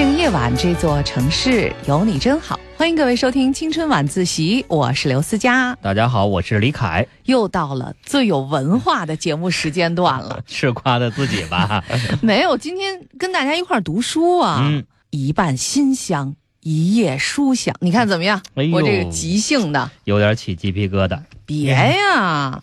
这个夜晚，这座城市有你真好。欢迎各位收听《青春晚自习》，我是刘思佳。大家好，我是李凯。又到了最有文化的节目时间段了，是夸的自己吧？没有，今天跟大家一块儿读书啊，嗯一半馨香，一夜书香。你看怎么样？哎我这个即兴的，有点起鸡皮疙瘩。别呀！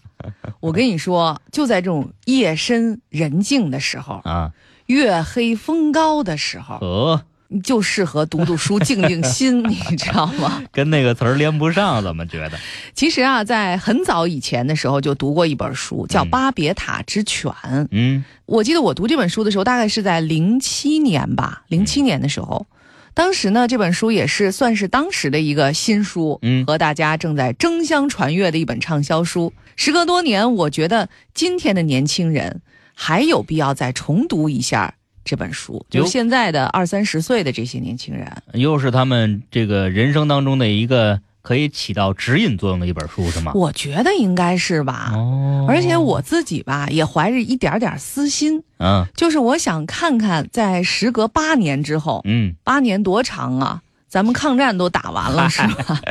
我跟你说，就在这种夜深人静的时候，啊，月黑风高的时候，呃，你就适合读读书，静静心，你知道吗？跟那个词儿连不上，怎么觉得？其实啊，在很早以前的时候就读过一本书，叫《嗯巴别塔之犬》。嗯我记得我读这本书的时候，大概是在零七年吧，零七年的时候。当时呢，这本书也是算是当时的一个新书，嗯和大家正在争相传阅的一本畅销书。时隔多年，我觉得今天的年轻人还有必要再重读一下这本书，就哟现在的二三十岁的这些年轻人。又是他们这个人生当中的一个可以起到指引作用的一本书，是吗？我觉得应该是吧。哦而且我自己吧，也怀着一点点私心，嗯就是我想看看，在时隔八年之后，嗯八年多长啊？咱们抗战都打完了 是吧？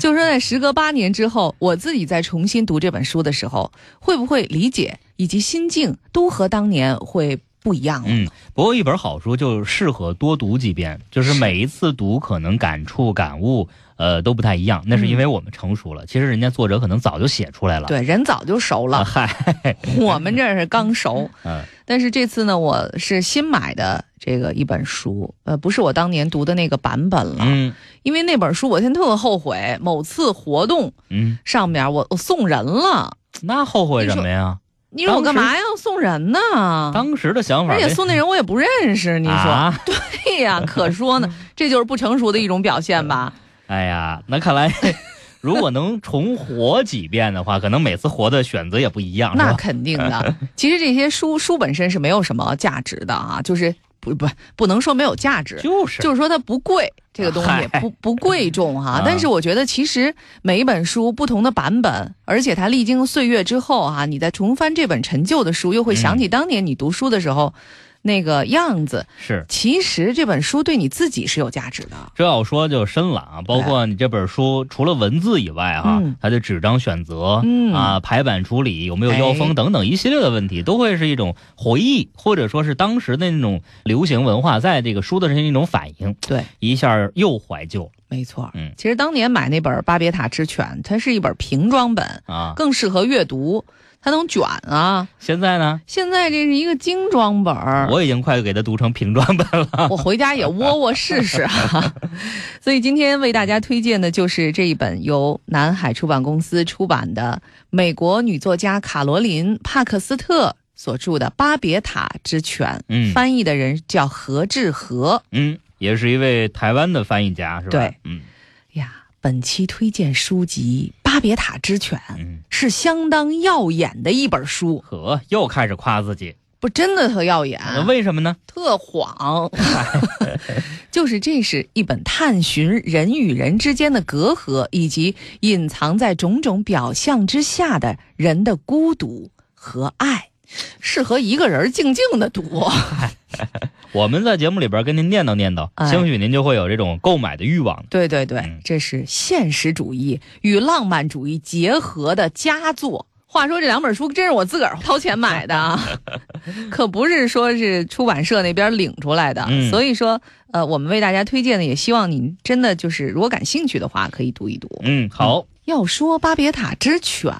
就是说，在时隔八年之后，我自己再重新读这本书的时候，会不会理解以及心境都和当年会不一样了？嗯。不过一本好书就适合多读几遍，就是每一次读可能感触感悟呃都不太一样，那是因为我们成熟了。其实人家作者可能早就写出来了。对，人早就熟啊，了，嗨，我们这是刚熟。嗯但是这次呢，我是新买的这个一本书，呃，不是我当年读的那个版本了，嗯因为那本书我现在特后悔，某次活动嗯，上面我我送人了。那后悔什么呀？你说我干嘛要送人呢？当时的想法，而且送那人我也不认识，你说、啊 对呀？可说呢，这就是不成熟的一种表现吧？哎呀，那看来，如果能重活几遍的话，可能每次活的选择也不一样，那肯定的。其实这些书书本身是没有什么价值的啊，就是不不不能说没有价值，就是，就是说它不贵，这个东西不不贵重哈、啊但是我觉得其实每一本书不同的版本，而且它历经岁月之后哈、你再重翻这本陈旧的书，又会想起当年你读书的时候、那个样子。是。其实这本书对你自己是有价值的。这要说就深了啊，包括你这本书除了文字以外哈、嗯它的纸张选择、嗯啊、排版处理有没有腰哎封等等一系列的问题，都会是一种回忆，或者说是当时的那种流行文化在这个书的上一种反应，对，一下又怀旧没错。嗯其实当年买那本《巴别塔之犬》，它是一本平装本，啊。更适合阅读，它能卷啊。现在呢，现在这是一个精装本儿，我已经快给它读成平装本了。我回家也窝窝试试啊。所以今天为大家推荐的就是这一本由南海出版公司出版的美国女作家卡罗琳·帕克斯特所著的《巴别塔之犬》，嗯翻译的人叫何志和嗯，也是一位台湾的翻译家，是吧？对，嗯呀。本期推荐书籍《巴别塔之犬》嗯，是相当耀眼的一本书，呵，又开始夸自己，不真的特耀眼。那为什么呢？特晃，就是这是一本探寻人与人之间的隔阂，以及隐藏在种种表象之下的人的孤独和爱，适合一个人静静的读。我们在节目里边跟您念叨念叨，哎兴许您就会有这种购买的欲望。对对对嗯，这是现实主义与浪漫主义结合的佳作。话说这两本书真是我自个儿掏钱买的啊，可不是说是出版社那边领出来的。嗯所以说，呃，我们为大家推荐的，也希望您真的就是如果感兴趣的话，可以读一读。嗯，好，要说巴别塔之犬，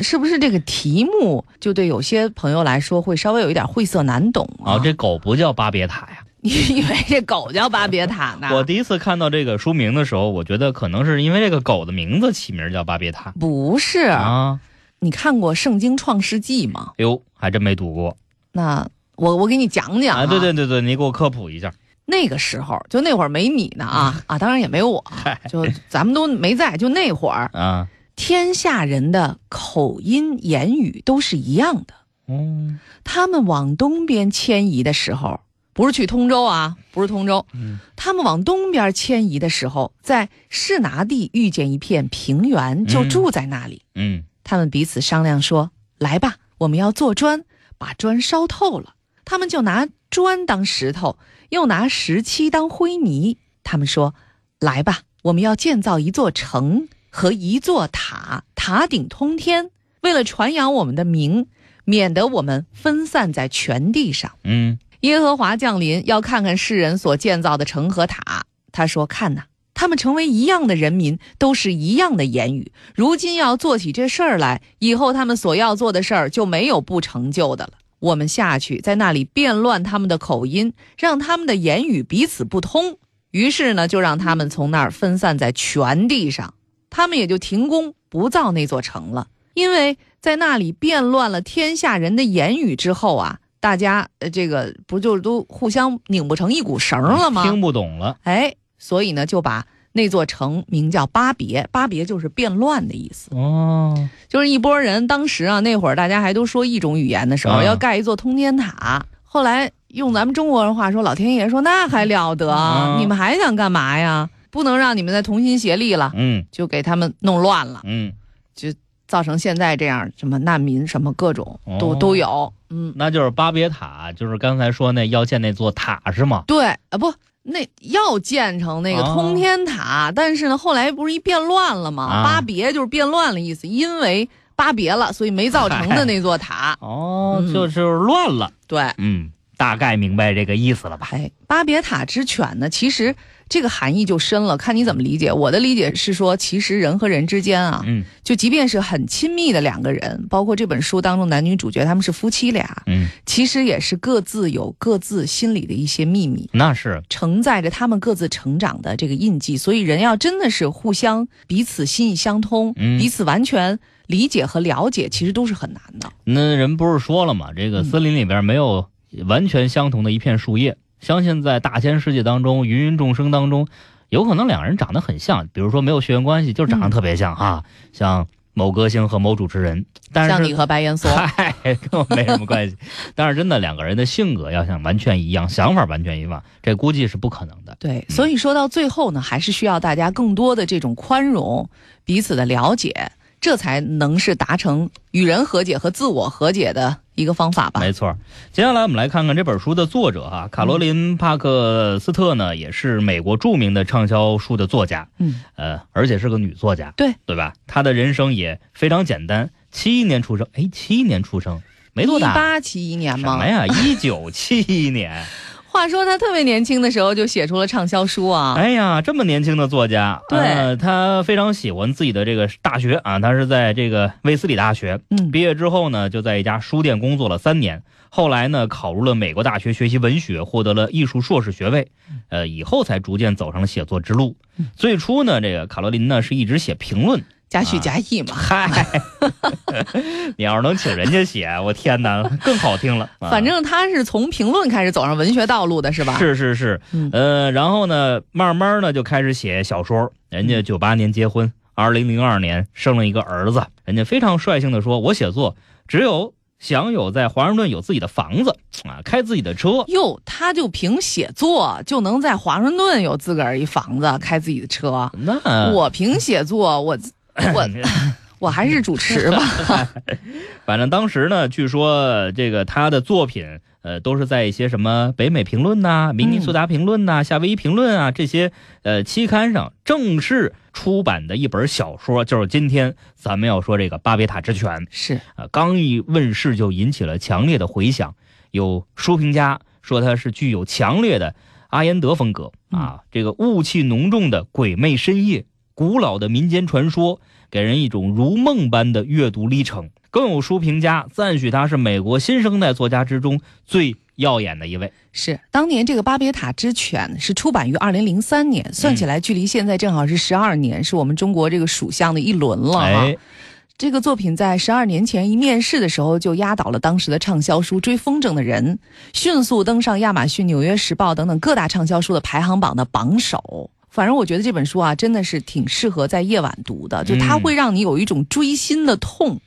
是不是这个题目就对有些朋友来说会稍微有一点晦涩难懂啊？哦，这狗不叫巴别塔呀。你以为这狗叫巴别塔呢？我第一次看到这个书名的时候，我觉得可能是因为这个狗的名字起名叫巴别塔不是，啊。你看过《圣经创世纪》吗？哎呦，还真没读过那我我给你讲讲啊！对对对对，你给我科普一下。那个时候就那会儿没你呢啊啊，当然也没有我，就咱们都没在，就那会儿，啊，天下人的口音言语都是一样的。嗯。他们往东边迁移的时候，不是去通州啊，不是通州，嗯。他们往东边迁移的时候，在士拿地遇见一片平原，就嗯。住在那里。嗯。他们彼此商量说：“来吧，我们要做砖，把砖烧透了。”他们就拿砖当石头，又拿石漆当灰泥。他们说：“来吧，我们要建造一座城和一座塔，塔顶通天，为了传扬我们的名，免得我们分散在全地上。”嗯，耶和华降临，要看看世人所建造的城和塔。他说：“看呐，他们成为一样的人民，都是一样的言语。如今要做起这事儿来，以后他们所要做的事儿就没有不成就的了。我们下去，在那里变乱他们的口音，让他们的言语彼此不通。于是呢，就让他们从那儿分散在全地上，他们也就停工不造那座城了。因为在那里变乱了天下人的言语之后啊，大家呃，这个不就都互相拧不成一股绳了吗？听不懂了。哎，所以呢，就把那座城名叫巴别，巴别就是变乱的意思。哦，就是一拨人，当时啊，那会儿大家还都说一种语言的时候，啊要盖一座通天塔。后来用咱们中国人话说，老天爷说那还了得，啊你们还想干嘛呀？不能让你们再同心协力了，嗯就给他们弄乱了，嗯，就造成现在这样，什么难民什么各种都、哦都有。嗯，那就是巴别塔，就是刚才说那要建那座塔是吗？对啊，不，那要建成那个哦通天塔，但是呢，后来不是一变乱了吗？啊巴别就是变乱了意思，因为巴别了，所以没造成的那座塔。哦，嗯就是乱了。对，嗯，大概明白这个意思了吧？哎，巴别塔之犬呢，其实这个含义就深了，看你怎么理解。我的理解是说，其实人和人之间啊，嗯就即便是很亲密的两个人，包括这本书当中男女主角他们是夫妻俩，嗯，其实也是各自有各自心里的一些秘密。那是承载着他们各自成长的这个印记，所以人要真的是互相彼此心意相通，嗯彼此完全理解和了解，其实都是很难的。那人不是说了吗？这个嗯森林里边没有完全相同的一片树叶。相信在大千世界当中，芸芸众生当中，有可能两人长得很像，比如说没有血缘关系，就是长得特别像啊、像某歌星和某主持人。但是像你和白岩松，嗨，跟我没什么关系。但是真的两个人的性格要想完全一样，想法完全一样，这估计是不可能的。对，所以说到最后呢，还是需要大家更多的这种宽容，彼此的了解，这才能是达成与人和解和自我和解的一个方法吧。没错，接下来我们来看看这本书的作者哈、卡罗琳·帕克斯特呢，也是美国著名的畅销书的作家，嗯，呃，而且是个女作家，对对吧？她的人生也非常简单，七一年出生，哎，七一年出生，没多大一大，八七一年吗？什么呀？一九七一年，话说他特别年轻的时候就写出了畅销书啊。哎呀，这么年轻的作家，对呃，他非常喜欢自己的这个大学啊，他是在这个威斯里大学，嗯，毕业之后呢，就在一家书店工作了三年。后来呢，考入了美国大学学习文学，获得了艺术硕士学位。呃，以后才逐渐走上了写作之路。嗯最初呢，这个卡罗琳呢是一直写评论。加叙加意嘛。嗨，你要是能请人家写，我天哪，更好听了。啊反正他是从评论开始走上文学道路的，是吧？是是是，嗯呃，然后呢，慢慢呢就开始写小说。人家九八年结婚，二零零二年生了一个儿子。人家非常率性的说：“我写作只有享有在华盛顿有自己的房子啊，开自己的车。哟，他就凭写作就能在华盛顿有自个儿一房子，开自己的车。那我凭写作，我我 我还是主持吧。反正当时呢，据说这个他的作品，呃，都是在一些什么北美评论呐、明尼苏达评论呐、夏威夷评论啊这些呃期刊上正式出版的一本小说，就是今天咱们要说这个《巴别塔之犬》是，啊，刚一问世就引起了强烈的回响。有书评家说它是具有强烈的阿延德风格啊，这个雾气浓重的鬼魅深夜，古老的民间传说，给人一种如梦般的阅读历程。更有书评家赞许他是美国新生代作家之中最耀眼的一位。是，当年这个《巴别塔之犬》是出版于二零零三年，算起来距离现在正好是十二年，是我们中国这个属相的一轮了哈。哎，这个作品在十二年前一面世的时候就压倒了当时的畅销书《追风筝的人》，迅速登上亚马逊、《纽约时报》等等各大畅销书的排行榜的榜首。反正我觉得这本书啊，真的是挺适合在夜晚读的，就它嗯会让你有一种追心的痛。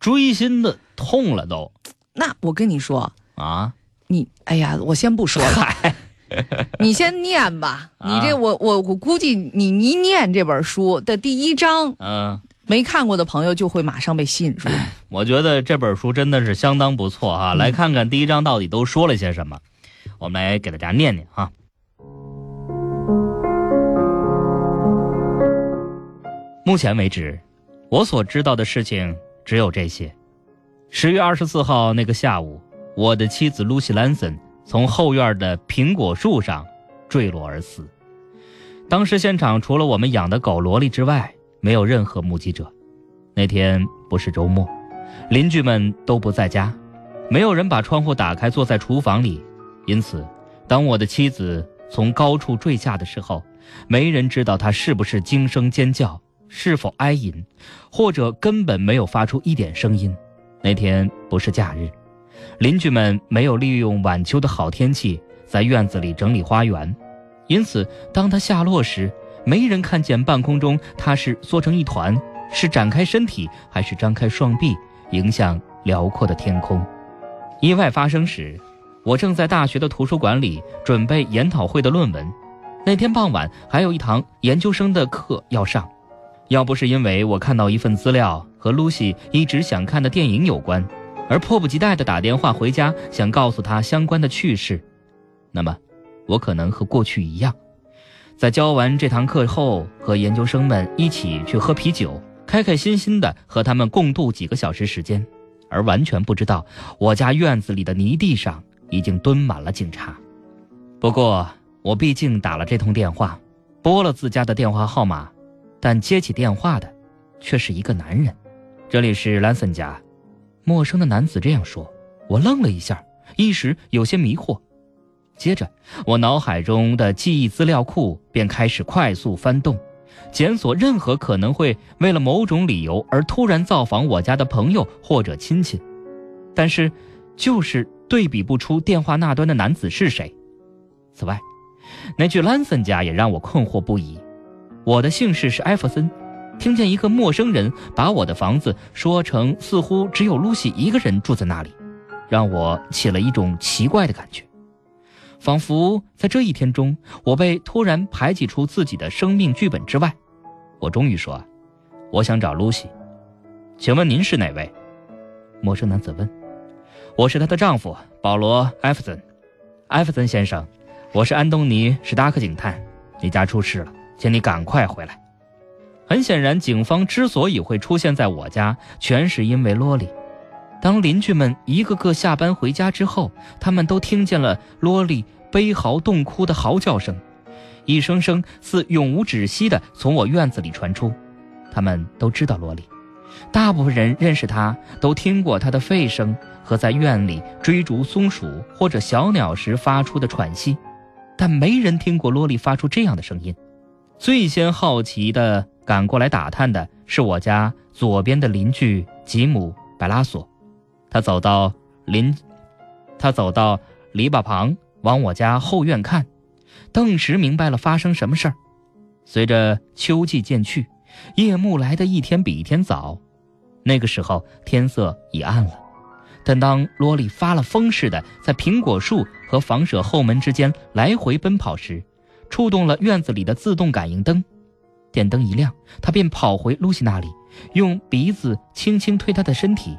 追心的痛了都那我跟你说，啊！你哎呀，我先不说了，你先念吧。啊你这我我我估计你一念这本书的第一章，嗯、没看过的朋友就会马上被吸引住。我觉得这本书真的是相当不错哈、嗯来看看第一章到底都说了些什么。我们来给大家念念啊。目前为止，我所知道的事情只有这些。十月二十四号那个下午，我的妻子露西·兰森从后院的苹果树上坠落而死。当时现场除了我们养的狗萝莉之外，没有任何目击者。那天不是周末，邻居们都不在家，没有人把窗户打开坐在厨房里，因此，当我的妻子从高处坠下的时候，没人知道她是不是惊声尖叫，是否哀吟，或者根本没有发出一点声音。那天不是假日，邻居们没有利用晚秋的好天气在院子里整理花园，因此，当它下落时，没人看见半空中它是缩成一团。是展开身体，还是张开双臂，迎向辽阔的天空？意外发生时，我正在大学的图书馆里准备研讨会的论文。那天傍晚还有一堂研究生的课要上，要不是因为我看到一份资料和露西一直想看的电影有关，而迫不及待地打电话回家想告诉她相关的趣事，那么，我可能和过去一样，在教完这堂课后，和研究生们一起去喝啤酒。开开心心的和他们共度几个小时时间，而完全不知道我家院子里的泥地上已经蹲满了警察。不过我毕竟打了这通电话，拨了自家的电话号码，但接起电话的却是一个男人。这里是兰森家，陌生的男子这样说。我愣了一下，一时有些迷惑。接着，我脑海中的记忆资料库便开始快速翻动。检索任何可能会为了某种理由而突然造访我家的朋友或者亲戚，但是，就是对比不出电话那端的男子是谁。此外，那句兰森家也让我困惑不已。我的姓氏是艾弗森，听见一个陌生人把我的房子说成似乎只有露西一个人住在那里，让我起了一种奇怪的感觉。仿佛在这一天中，我被突然排挤出自己的生命剧本之外。我终于说：“我想找露西，请问您是哪位？”陌生男子问。“我是她的丈夫保罗·艾弗森。”艾弗森先生，我是安东尼·史达克警探。你家出事了，请你赶快回来。很显然，警方之所以会出现在我家，全是因为罗莉。当邻居们一个个下班回家之后，他们都听见了罗莉悲嚎痛哭的嚎叫声，一声声似永无止息的从我院子里传出。他们都知道罗莉，大部分人认识她，都听过她的吠声和在院里追逐松鼠或者小鸟时发出的喘息，但没人听过罗莉发出这样的声音。最先好奇的赶过来打探的是我家左边的邻居吉姆·白拉索。他走到林，他走到篱笆旁，往我家后院看，顿时明白了发生什么事儿。随着秋季渐去，夜幕来的一天比一天早，那个时候天色已暗了。但当罗莉发了疯似的在苹果树和房舍后门之间来回奔跑时，触动了院子里的自动感应灯，电灯一亮，他便跑回露西那里，用鼻子轻轻推她的身体。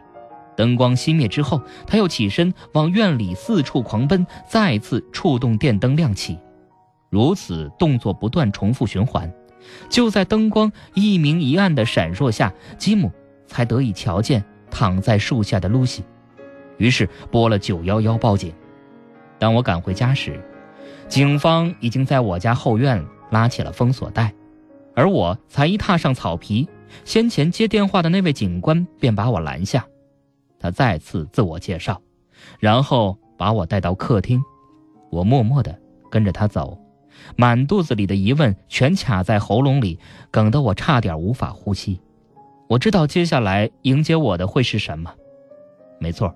灯光熄灭之后，他又起身往院里四处狂奔，再次触动电灯亮起，如此动作不断重复循环。就在灯光一明一暗的闪烁下，吉姆才得以瞧见躺在树下的露西，于是拨了九幺幺报警。当我赶回家时，警方已经在我家后院拉起了封锁带，而我才一踏上草皮，先前接电话的那位警官便把我拦下。他再次自我介绍，然后把我带到客厅。我默默地跟着他走，满肚子里的疑问全卡在喉咙里，梗得我差点无法呼吸。我知道接下来迎接我的会是什么。没错，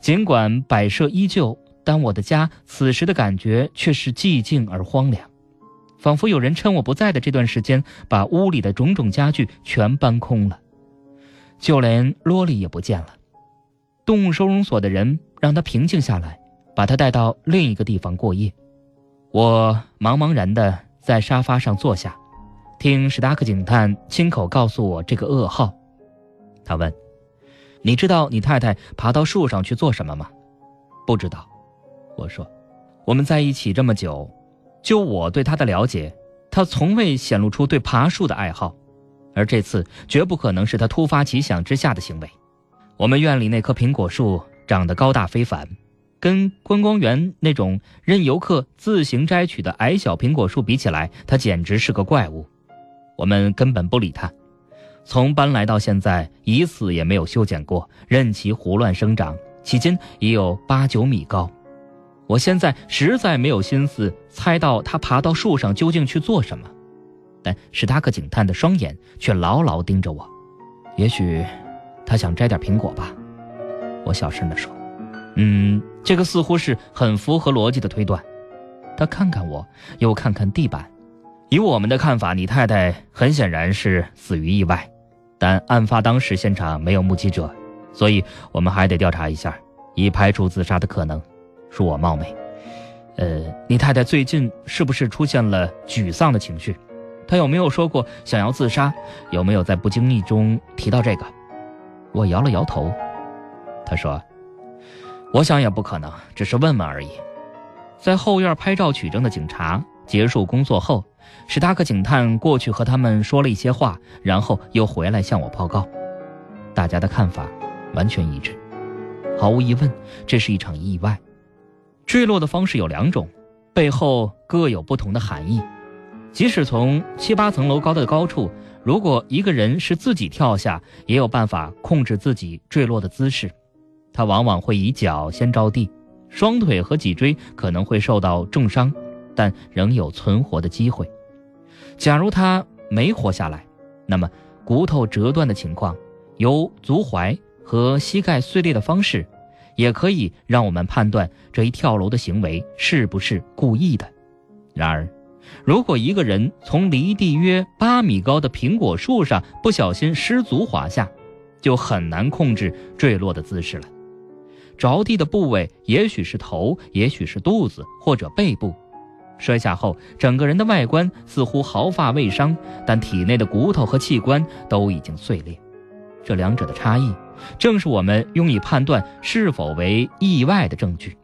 尽管摆设依旧，但我的家此时的感觉却是寂静而荒凉，仿佛有人趁我不在的这段时间，把屋里的种种家具全搬空了，就连罗莉也不见了。动物收容所的人让他平静下来，把他带到另一个地方过夜。我茫茫然地在沙发上坐下，听史达克警探亲口告诉我这个噩耗。他问：“你知道你太太爬到树上去做什么吗？”“不知道。”我说。“我们在一起这么久，就我对他的了解，他从未显露出对爬树的爱好，而这次绝不可能是他突发奇想之下的行为。我们院里那棵苹果树长得高大非凡，跟观光园那种任游客自行摘取的矮小苹果树比起来，它简直是个怪物。我们根本不理它，从搬来到现在一次也没有修剪过，任其胡乱生长，迄今已有八九米高。我现在实在没有心思猜到他爬到树上究竟去做什么，但史塔克警探的双眼却牢牢盯着我，也许。他想摘点苹果吧，我小声地说：“嗯，这个似乎是很符合逻辑的推断。”他看看我，又看看地板。以我们的看法，你太太很显然是死于意外，但案发当时现场没有目击者，所以我们还得调查一下，以排除自杀的可能。恕我冒昧。呃，你太太最近是不是出现了沮丧的情绪？她有没有说过想要自杀？有没有在不经意中提到这个？我摇了摇头，他说：“我想也不可能，只是问问而已。”在后院拍照取证的警察结束工作后，史达克警探过去和他们说了一些话，然后又回来向我报告。大家的看法完全一致，毫无疑问，这是一场意外。坠落的方式有两种，背后各有不同的含义。即使从七八层楼高的高处。如果一个人是自己跳下，也有办法控制自己坠落的姿势。他往往会以脚先着地，双腿和脊椎可能会受到重伤，但仍有存活的机会。假如他没活下来，那么骨头折断的情况，由足踝和膝盖碎裂的方式，也可以让我们判断这一跳楼的行为是不是故意的。然而。如果一个人从离地约八米高的苹果树上不小心失足滑下，就很难控制坠落的姿势了。着地的部位也许是头，也许是肚子或者背部。摔下后，整个人的外观似乎毫发未伤，但体内的骨头和器官都已经碎裂。这两者的差异，正是我们用以判断是否为意外的证据。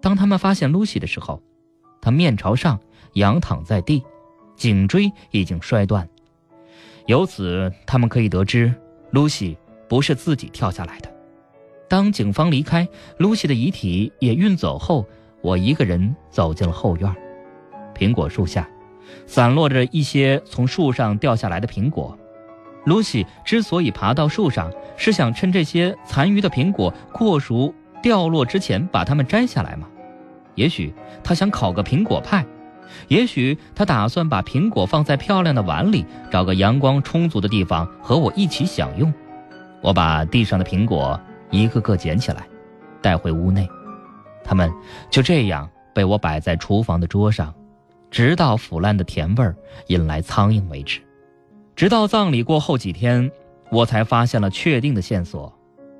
当他们发现露西的时候，她面朝上。仰躺在地，颈椎已经摔断。由此，他们可以得知，露西不是自己跳下来的。当警方离开，露西的遗体也运走后，我一个人走进了后院。苹果树下，散落着一些从树上掉下来的苹果。露西之所以爬到树上，是想趁这些残余的苹果过熟掉落之前把它们摘下来吗？也许他想烤个苹果派。也许他打算把苹果放在漂亮的碗里，找个阳光充足的地方和我一起享用。我把地上的苹果一个个捡起来，带回屋内。它们就这样被我摆在厨房的桌上，直到腐烂的甜味儿引来苍蝇为止。直到葬礼过后几天，我才发现了确定的线索。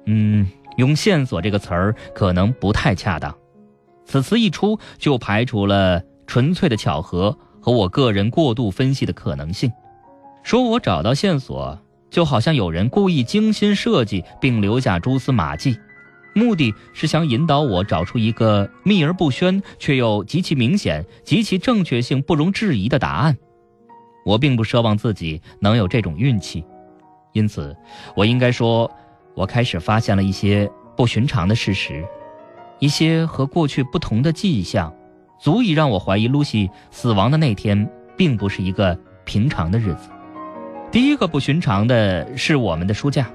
嗯，用“线索”这个词儿可能不太恰当。此词一出，就排除了。纯粹的巧合和我个人过度分析的可能性，说我找到线索，就好像有人故意精心设计并留下蛛丝马迹，目的是想引导我找出一个秘而不宣却又极其明显、极其正确性不容置疑的答案。我并不奢望自己能有这种运气，因此，我应该说，我开始发现了一些不寻常的事实，一些和过去不同的迹象。足以让我怀疑，露西死亡的那天并不是一个平常的日子。第一个不寻常的是我们的书架。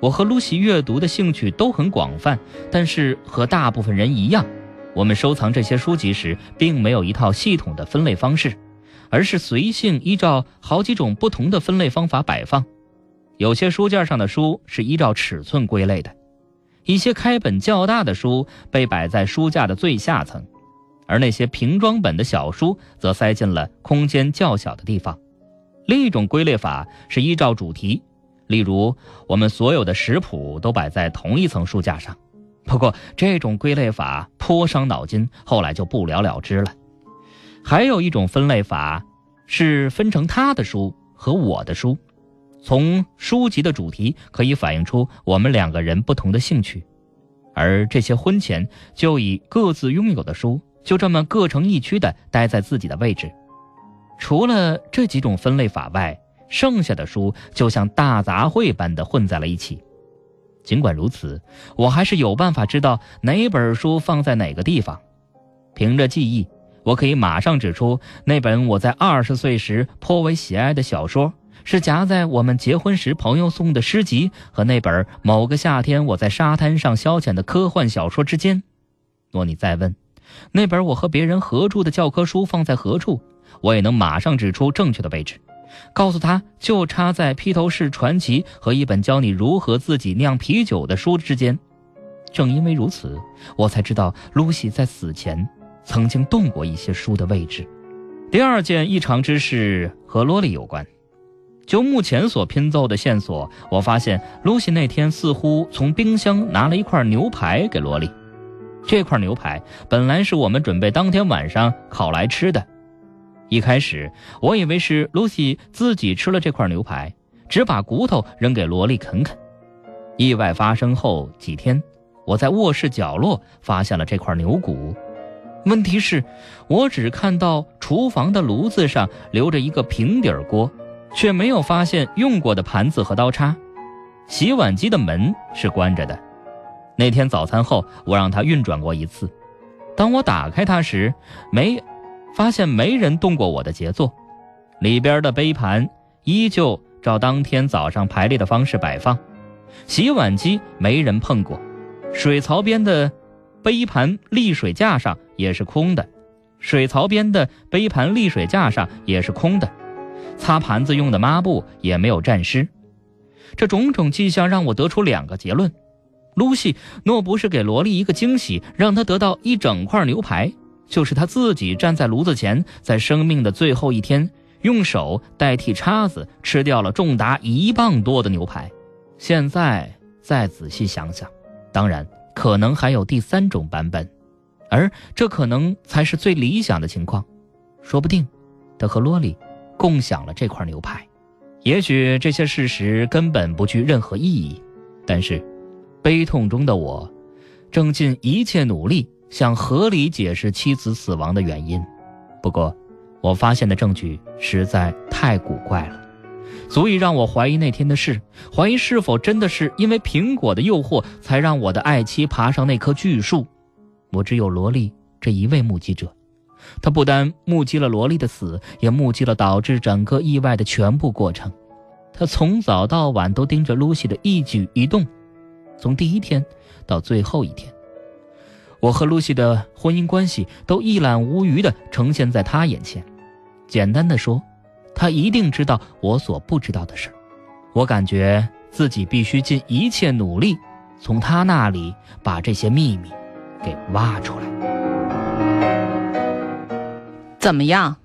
我和露西阅读的兴趣都很广泛，但是和大部分人一样，我们收藏这些书籍时并没有一套系统的分类方式，而是随性依照好几种不同的分类方法摆放。有些书架上的书是依照尺寸归类的，一些开本较大的书被摆在书架的最下层。而那些平装本的小书则塞进了空间较小的地方。另一种归类法是依照主题，例如我们所有的食谱都摆在同一层书架上。不过这种归类法颇伤脑筋，后来就不了了之了。还有一种分类法是分成他的书和我的书，从书籍的主题可以反映出我们两个人不同的兴趣，而这些婚前就已各自拥有的书。就这么各成一区的待在自己的位置。除了这几种分类法外，剩下的书就像大杂烩般的混在了一起。尽管如此，我还是有办法知道哪本书放在哪个地方。凭着记忆，我可以马上指出那本我在二十岁时颇为喜爱的小说是夹在我们结婚时朋友送的诗集和那本某个夏天我在沙滩上消遣的科幻小说之间。若你再问，那本我和别人合著的教科书放在何处，我也能马上指出正确的位置。告诉他就插在披头士传奇和一本教你如何自己酿啤酒的书之间。正因为如此，我才知道露西在死前曾经动过一些书的位置。第二件异常之事和罗莉有关。就目前所拼凑的线索，我发现露西那天似乎从冰箱拿了一块牛排给罗莉。这块牛排本来是我们准备当天晚上烤来吃的。一开始我以为是露西自己吃了这块牛排，只把骨头扔给萝莉啃啃。意外发生后几天，我在卧室角落发现了这块牛骨。问题是，我只看到厨房的炉子上留着一个平底锅，却没有发现用过的盘子和刀叉。洗碗机的门是关着的。那天早餐后，我让它运转过一次。当我打开它时，没。发现没人动过我的杰作，里边的杯盘依旧照当天早上排列的方式摆放，洗碗机没人碰过，水槽边的杯盘沥水架上也是空的，水槽边的杯盘沥水架上也是空的，擦盘子用的抹布也没有沾湿。这种种迹象让我得出两个结论：露西若不是给萝莉一个惊喜，让她得到一整块牛排。就是她自己站在炉子前，在生命的最后一天，用手代替叉子吃掉了重达一磅多的牛排。现在再仔细想想，当然可能还有第三种版本，而这可能才是最理想的情况。说不定，他和罗丽共享了这块牛排。也许这些事实根本不具任何意义，但是，悲痛中的我，正尽一切努力。想合理解释妻子死亡的原因，不过，我发现的证据实在太古怪了，足以让我怀疑那天的事，怀疑是否真的是因为苹果的诱惑才让我的爱妻爬上那棵巨树。我只有萝莉这一位目击者，他不单目击了萝莉的死，也目击了导致整个意外的全部过程。他从早到晚都盯着露西的一举一动，从第一天到最后一天。我和露西的婚姻关系都一览无余地呈现在他眼前。简单的说，他一定知道我所不知道的事我感觉自己必须尽一切努力，从他那里把这些秘密给挖出来。怎么样？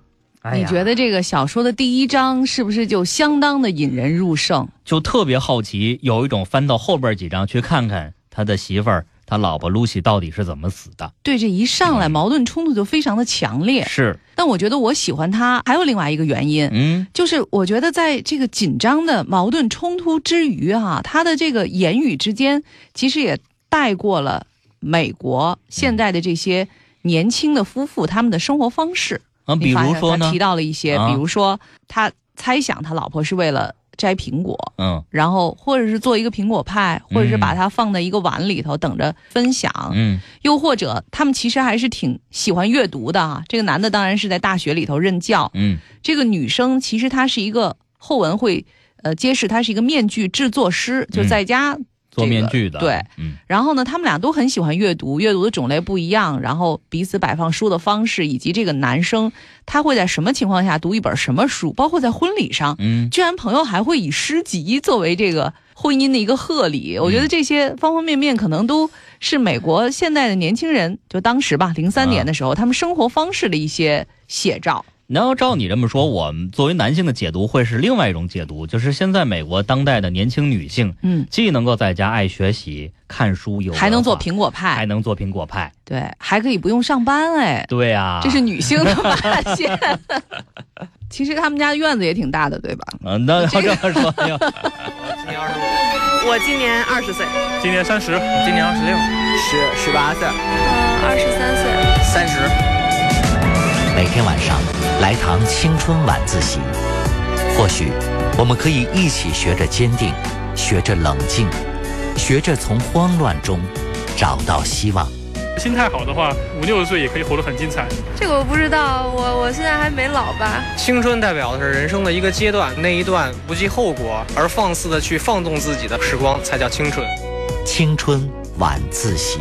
你觉得这个小说的第一章是不是就相当的引人入胜？就特别好奇，有一种翻到后边几章去看看他的媳妇儿。他老婆露西到底是怎么死的？对，这一上来矛盾冲突就非常的强烈。是，但我觉得我喜欢他还有另外一个原因，嗯，就是我觉得在这个紧张的矛盾冲突之余，哈，他的这个言语之间其实也带过了美国现在的这些年轻的夫妇他们的生活方式。啊，比如说呢，提到了一些，比如说他猜想他老婆是为了。摘苹果，嗯，然后或者是做一个苹果派，或者是把它放在一个碗里头等着分享，嗯，又或者他们其实还是挺喜欢阅读的啊。这个男的当然是在大学里头任教，嗯，这个女生其实她是一个后文会呃揭示她是一个面具制作师，就在家。做面具的，对，嗯，然后呢，他们俩都很喜欢阅读，阅读的种类不一样，然后彼此摆放书的方式，以及这个男生他会在什么情况下读一本什么书，包括在婚礼上，嗯，居然朋友还会以诗集作为这个婚姻的一个贺礼，我觉得这些方方面面可能都是美国现在的年轻人，就当时吧，零三年的时候，他们生活方式的一些写照。然后照你这么说，我们作为男性的解读会是另外一种解读，就是现在美国当代的年轻女性，嗯，既能够在家爱学习、看书，有还能做苹果派，还能做苹果派，对，还可以不用上班，哎，对啊，这是女性的发现。其实他们家院子也挺大的，对吧？嗯，那要这么说，我今年二十五，我今年二十岁，今年三十，今年二十六。十十八岁，嗯，二十三岁，三十。每天晚上来堂青春晚自习，或许我们可以一起学着坚定，学着冷静，学着从慌乱中找到希望。心态好的话，五六十岁也可以活得很精彩。这个我不知道，我我现在还没老吧。青春代表的是人生的一个阶段，那一段不计后果而放肆的去放纵自己的时光，才叫青春。青春晚自习。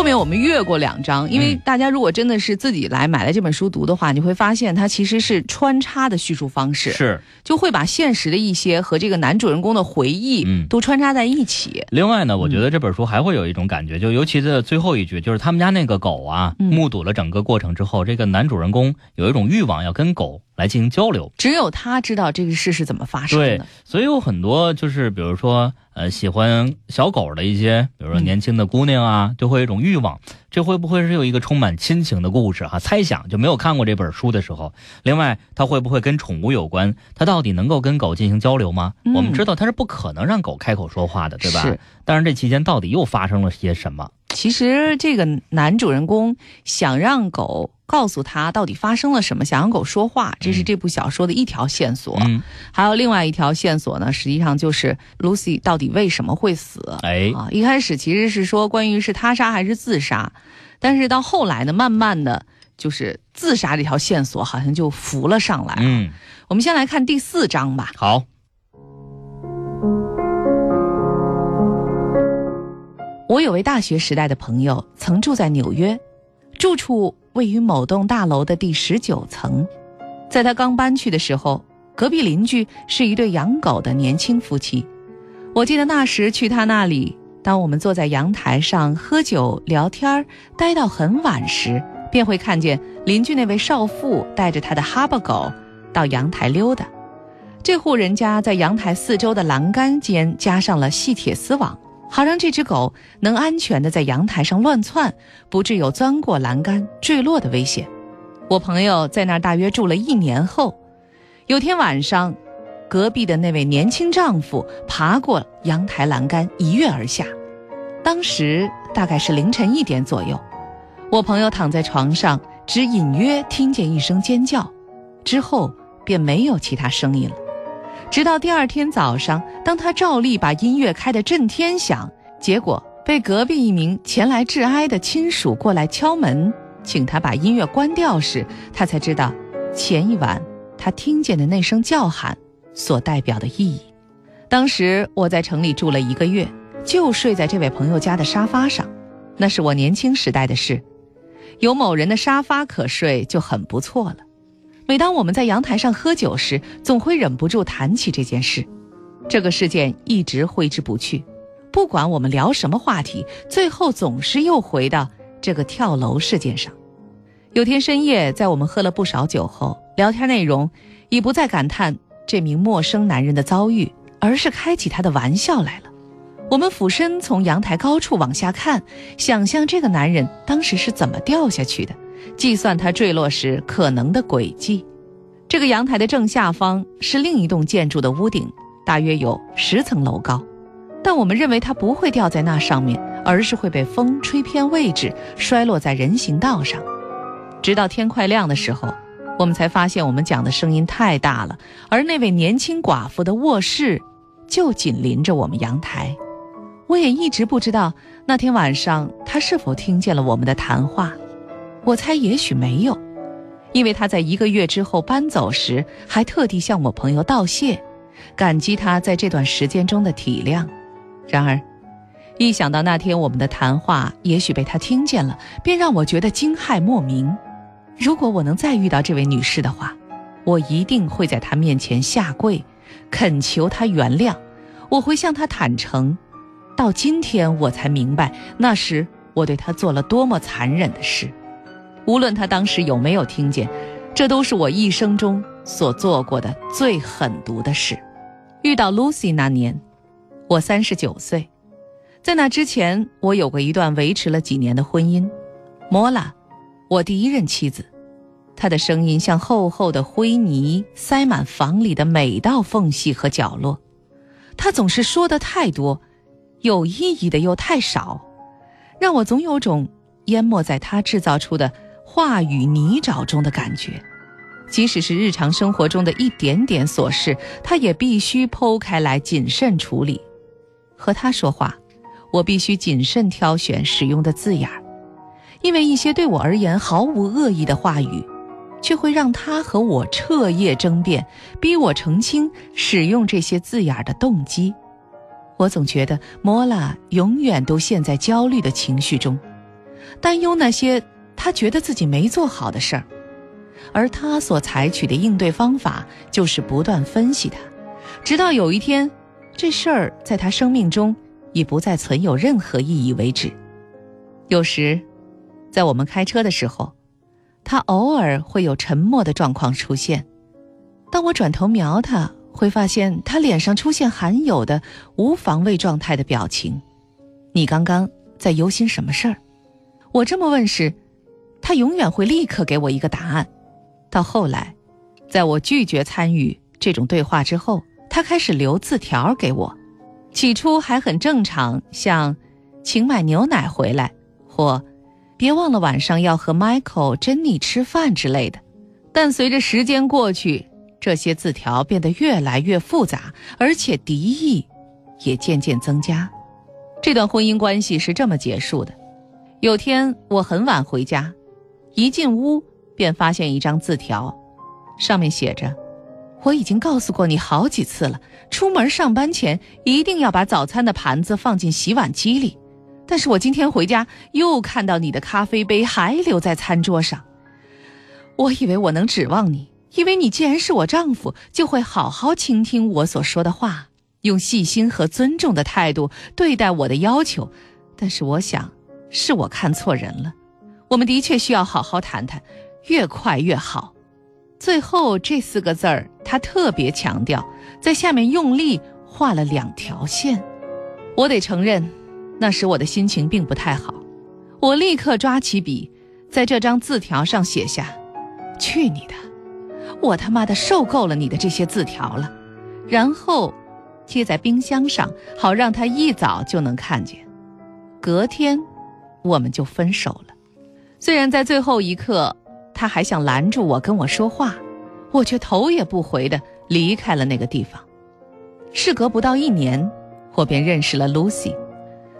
后面我们越过两章，因为大家如果真的是自己来买了这本书读的话，你会发现它其实是穿插的叙述方式，是。就会把现实的一些和这个男主人公的回忆，嗯。都穿插在一起。另外呢，我觉得这本书还会有一种感觉，就尤其在最后一句，就是他们家那个狗啊，嗯。目睹了整个过程之后，这个男主人公有一种欲望要跟狗来进行交流。只有他知道这个事是怎么发生对的。，所以有很多就是比如说呃喜欢小狗的一些，比如说嗯年轻的姑娘啊，就会有一种欲望，这会不会是有一个充满亲情的故事哈、猜想就没有看过这本书的时候，另外它会不会跟宠物有关？它到底能够跟狗进行交流吗？嗯我们知道它是不可能让狗开口说话的，对吧？是。但是这期间到底又发生了些什么？其实这个男主人公想让狗告诉他到底发生了什么，想让狗说话，这是这部小说的一条线索。嗯，还有另外一条线索呢，实际上就是 Lucy 到底为什么会死。哎，啊，一开始其实是说关于是他杀还是自杀，但是到后来呢，慢慢的就是自杀这条线索好像就浮了上来。嗯，我们先来看第四章吧。好，我有位大学时代的朋友，曾住在纽约，住处位于某栋大楼的第十九层。在他刚搬去的时候，隔壁邻居是一对养狗的年轻夫妻。我记得那时去他那里，当我们坐在阳台上喝酒聊天儿，待到很晚时，便会看见邻居那位少妇带着她的哈巴狗到阳台溜达。这户人家在阳台四周的栏杆间加上了细铁丝网。好让这只狗能安全地在阳台上乱窜，不致有钻过栏杆坠落的危险。我朋友在那儿大约住了一年后，有天晚上，隔壁的那位年轻丈夫爬过阳台栏杆，一跃而下。当时大概是凌晨一点左右，我朋友躺在床上，只隐约听见一声尖叫，之后便没有其他声音了。直到第二天早上，当他照例把音乐开得震天响，结果被隔壁一名前来致哀的亲属过来敲门，请他把音乐关掉时，他才知道前一晚他听见的那声叫喊所代表的意义。当时我在城里住了一个月，就睡在这位朋友家的沙发上，那是我年轻时代的事，有某人的沙发可睡就很不错了。每当我们在阳台上喝酒时，总会忍不住谈起这件事。这个事件一直挥之不去，不管我们聊什么话题，最后总是又回到这个跳楼事件上。有天深夜，在我们喝了不少酒后，聊天内容已不再感叹这名陌生男人的遭遇，而是开起他的玩笑来了。我们俯身从阳台高处往下看，想象这个男人当时是怎么掉下去的。计算他坠落时可能的轨迹。这个阳台的正下方是另一栋建筑的屋顶，大约有十层楼高。但我们认为他不会掉在那上面，而是会被风吹偏位置，摔落在人行道上。直到天快亮的时候，我们才发现我们讲的声音太大了，而那位年轻寡妇的卧室就紧邻着我们阳台。我也一直不知道那天晚上他是否听见了我们的谈话。我猜也许没有，因为他在一个月之后搬走时，还特地向我朋友道谢，感激他在这段时间中的体谅。然而，一想到那天我们的谈话也许被他听见了，便让我觉得惊骇莫名。如果我能再遇到这位女士的话，我一定会在她面前下跪，恳求她原谅。我会向她坦诚。到今天我才明白，那时我对他做了多么残忍的事。无论他当时有没有听见，这都是我一生中所做过的最狠毒的事。遇到 Lucy 那年，我三十九岁，在那之前，我有过一段维持了几年的婚姻。莫拉，我第一任妻子，她的声音像厚厚的灰泥，塞满房里的每道缝隙和角落。她总是说的太多，有意义的又太少，让我总有种淹没在他制造出的话语泥沼中的感觉。即使是日常生活中的一点点琐事，他也必须剖开来谨慎处理。和他说话，我必须谨慎挑选使用的字眼儿，因为一些对我而言毫无恶意的话语，却会让他和我彻夜争辩，逼我澄清使用这些字眼儿的动机。我总觉得莫拉永远都陷在焦虑的情绪中，担忧那些他觉得自己没做好的事儿。而他所采取的应对方法就是不断分析他，直到有一天，这事儿在他生命中已不再存有任何意义为止。有时，在我们开车的时候，他偶尔会有沉默的状况出现。当我转头瞄他，会发现他脸上出现罕有的无防卫状态的表情。你刚刚在忧心什么事儿？我这么问时，他永远会立刻给我一个答案。到后来，在我拒绝参与这种对话之后，他开始留字条给我。起初还很正常，像“请买牛奶回来”或“别忘了晚上要和 Michael、珍妮吃饭”之类的。但随着时间过去，这些字条变得越来越复杂，而且敌意也渐渐增加。这段婚姻关系是这么结束的：有天我很晚回家，一进屋。便发现一张字条，上面写着：“我已经告诉过你好几次了，出门上班前一定要把早餐的盘子放进洗碗机里。但是我今天回家又看到你的咖啡杯还留在餐桌上。我以为我能指望你，因为你既然是我丈夫，就会好好倾听我所说的话，用细心和尊重的态度对待我的要求。但是我想，是我看错人了。我们的确需要好好谈谈。”越快越好。最后这四个字儿，他特别强调，在下面用力画了两条线。我得承认，那时我的心情并不太好。我立刻抓起笔，在这张字条上写下：“去你的！我他妈的受够了你的这些字条了。”然后贴在冰箱上，好让他一早就能看见。隔天，我们就分手了。虽然在最后一刻。他还想拦住我跟我说话，我却头也不回的离开了那个地方。事隔不到一年，我便认识了 Lucy。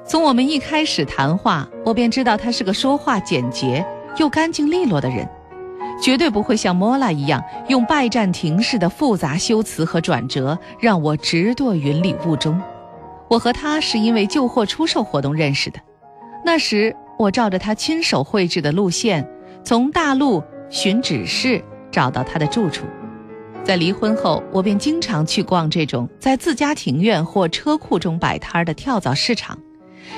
从我们一开始谈话，我便知道她是个说话简洁又干净利落的人，绝对不会像莫拉一样用拜占庭式的复杂修辞和转折让我直堕云里雾中。我和他是因为旧货出售活动认识的，那时我照着他亲手绘制的路线。从大陆寻指示找到他的住处，在离婚后，我便经常去逛这种在自家庭院或车库中摆摊的跳蚤市场，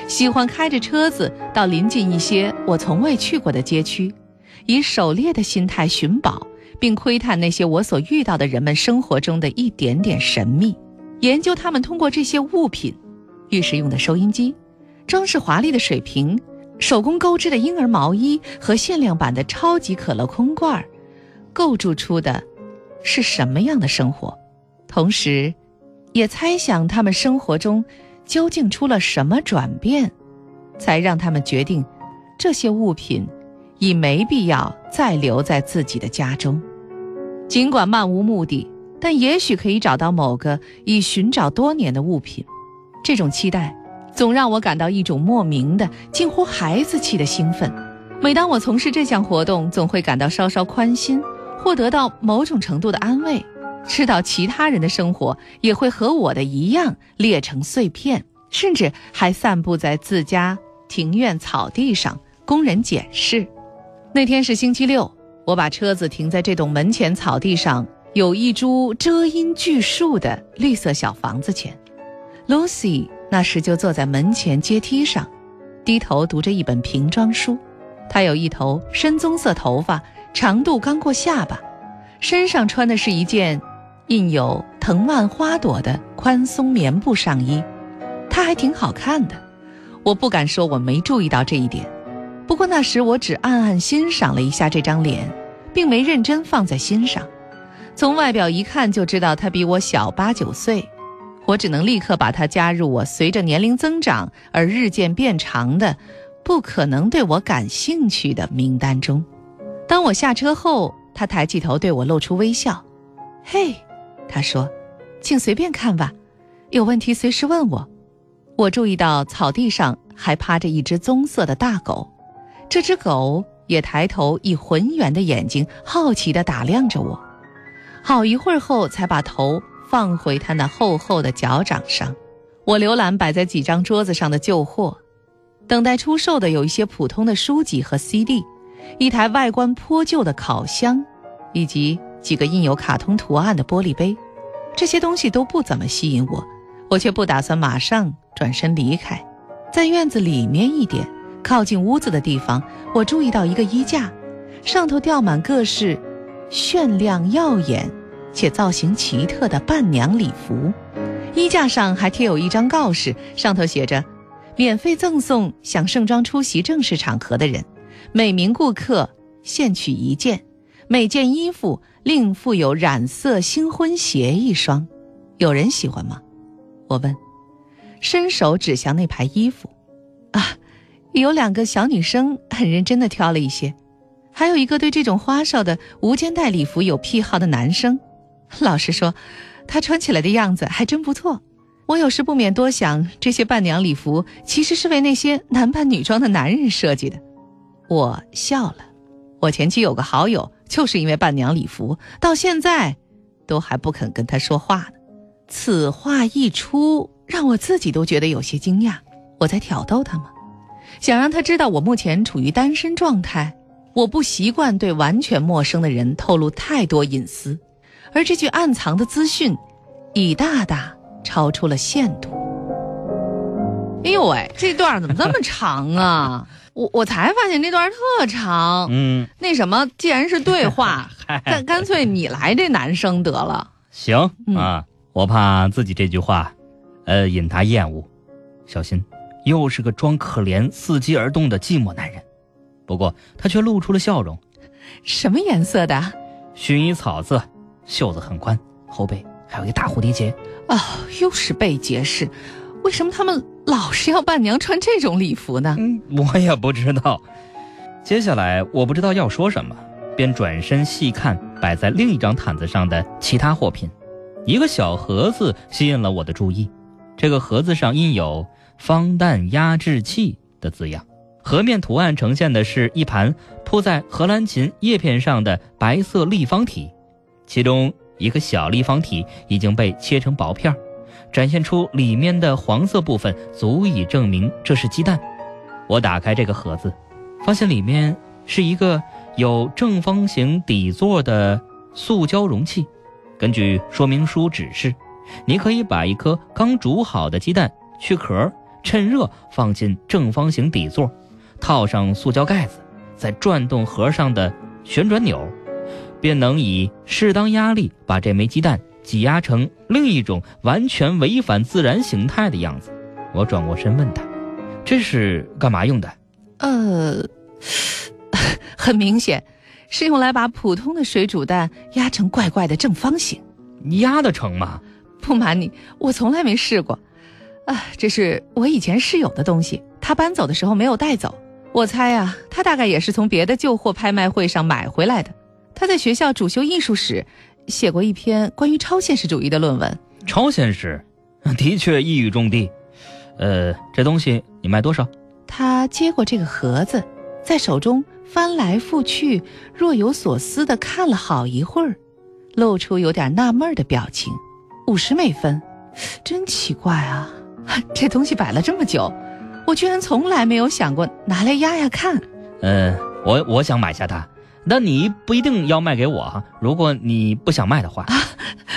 喜欢开着车子到临近一些我从未去过的街区，以狩猎的心态寻宝，并窥探那些我所遇到的人们生活中的一点点神秘，研究他们通过这些物品——浴室用的收音机，装饰华丽的水瓶。手工钩织的婴儿毛衣和限量版的超级可乐空罐儿，构筑出的是什么样的生活？同时，也猜想他们生活中究竟出了什么转变，才让他们决定这些物品已没必要再留在自己的家中。尽管漫无目的，但也许可以找到某个已寻找多年的物品。这种期待。总让我感到一种莫名的、近乎孩子气的兴奋。每当我从事这项活动，总会感到稍稍宽心，或得到某种程度的安慰。知道其他人的生活也会和我的一样裂成碎片，甚至还散布在自家庭院草地上，供人检视。那天是星期六，我把车子停在这栋门前草地上有一株遮阴巨树的绿色小房子前。Lucy。那时就坐在门前阶梯上，低头读着一本瓶装书。她有一头深棕色头发，长度刚过下巴，身上穿的是一件印有藤蔓花朵的宽松棉布上衣。她还挺好看的，我不敢说我没注意到这一点。不过那时我只暗暗欣赏了一下这张脸，并没认真放在心上。从外表一看就知道他比我小八九岁。我只能立刻把他加入我随着年龄增长而日渐变长的、不可能对我感兴趣的名单中。当我下车后，他抬起头对我露出微笑。“嘿，”他说，“请随便看吧，有问题随时问我。”我注意到草地上还趴着一只棕色的大狗，这只狗也抬头，以浑圆的眼睛好奇地打量着我。好一会儿后，才把头。放回它那厚厚的脚掌上。我浏览摆在几张桌子上的旧货，等待出售的有一些普通的书籍和 CD，一台外观颇旧的烤箱，以及几个印有卡通图案的玻璃杯。这些东西都不怎么吸引我，我却不打算马上转身离开。在院子里面一点，靠近屋子的地方，我注意到一个衣架，上头吊满各式炫亮耀眼。且造型奇特的伴娘礼服，衣架上还贴有一张告示，上头写着：“免费赠送想盛装出席正式场合的人，每名顾客限取一件，每件衣服另附有染色新婚鞋一双。有人喜欢吗？”我问，伸手指向那排衣服。啊，有两个小女生很认真地挑了一些，还有一个对这种花哨的无肩带礼服有癖好的男生。老实说，他穿起来的样子还真不错。我有时不免多想，这些伴娘礼服其实是为那些男扮女装的男人设计的。我笑了。我前妻有个好友，就是因为伴娘礼服，到现在都还不肯跟他说话呢。此话一出，让我自己都觉得有些惊讶。我在挑逗他吗？想让他知道我目前处于单身状态。我不习惯对完全陌生的人透露太多隐私。而这句暗藏的资讯，已大大超出了限度。哎呦喂，这段怎么这么长啊？我我才发现这段特长。嗯，那什么，既然是对话，干干脆你来这男生得了。行啊，我怕自己这句话，呃，引他厌恶，小心又是个装可怜、伺机而动的寂寞男人。不过他却露出了笑容。什么颜色的？薰衣草色。袖子很宽，后背还有一个大蝴蝶结。哦，又是被结式，为什么他们老是要伴娘穿这种礼服呢？嗯，我也不知道。接下来我不知道要说什么，便转身细看摆在另一张毯子上的其他货品。一个小盒子吸引了我的注意，这个盒子上印有“方蛋压制器”的字样，盒面图案呈现的是一盘铺在荷兰芹叶片上的白色立方体。其中一个小立方体已经被切成薄片，展现出里面的黄色部分，足以证明这是鸡蛋。我打开这个盒子，发现里面是一个有正方形底座的塑胶容器。根据说明书指示，你可以把一颗刚煮好的鸡蛋去壳，趁热放进正方形底座，套上塑胶盖子，再转动盒上的旋转钮。便能以适当压力把这枚鸡蛋挤压成另一种完全违反自然形态的样子。我转过身问他：“这是干嘛用的？”呃，很明显，是用来把普通的水煮蛋压成怪怪的正方形。压得成吗？不瞒你，我从来没试过。啊，这是我以前室友的东西，他搬走的时候没有带走。我猜啊，他大概也是从别的旧货拍卖会上买回来的。他在学校主修艺术史，写过一篇关于超现实主义的论文。超现实，的确一语中的。呃，这东西你卖多少？他接过这个盒子，在手中翻来覆去，若有所思地看了好一会儿，露出有点纳闷的表情。五十美分，真奇怪啊！这东西摆了这么久，我居然从来没有想过拿来压压看。嗯，我我想买下它。那你不一定要卖给我哈，如果你不想卖的话，啊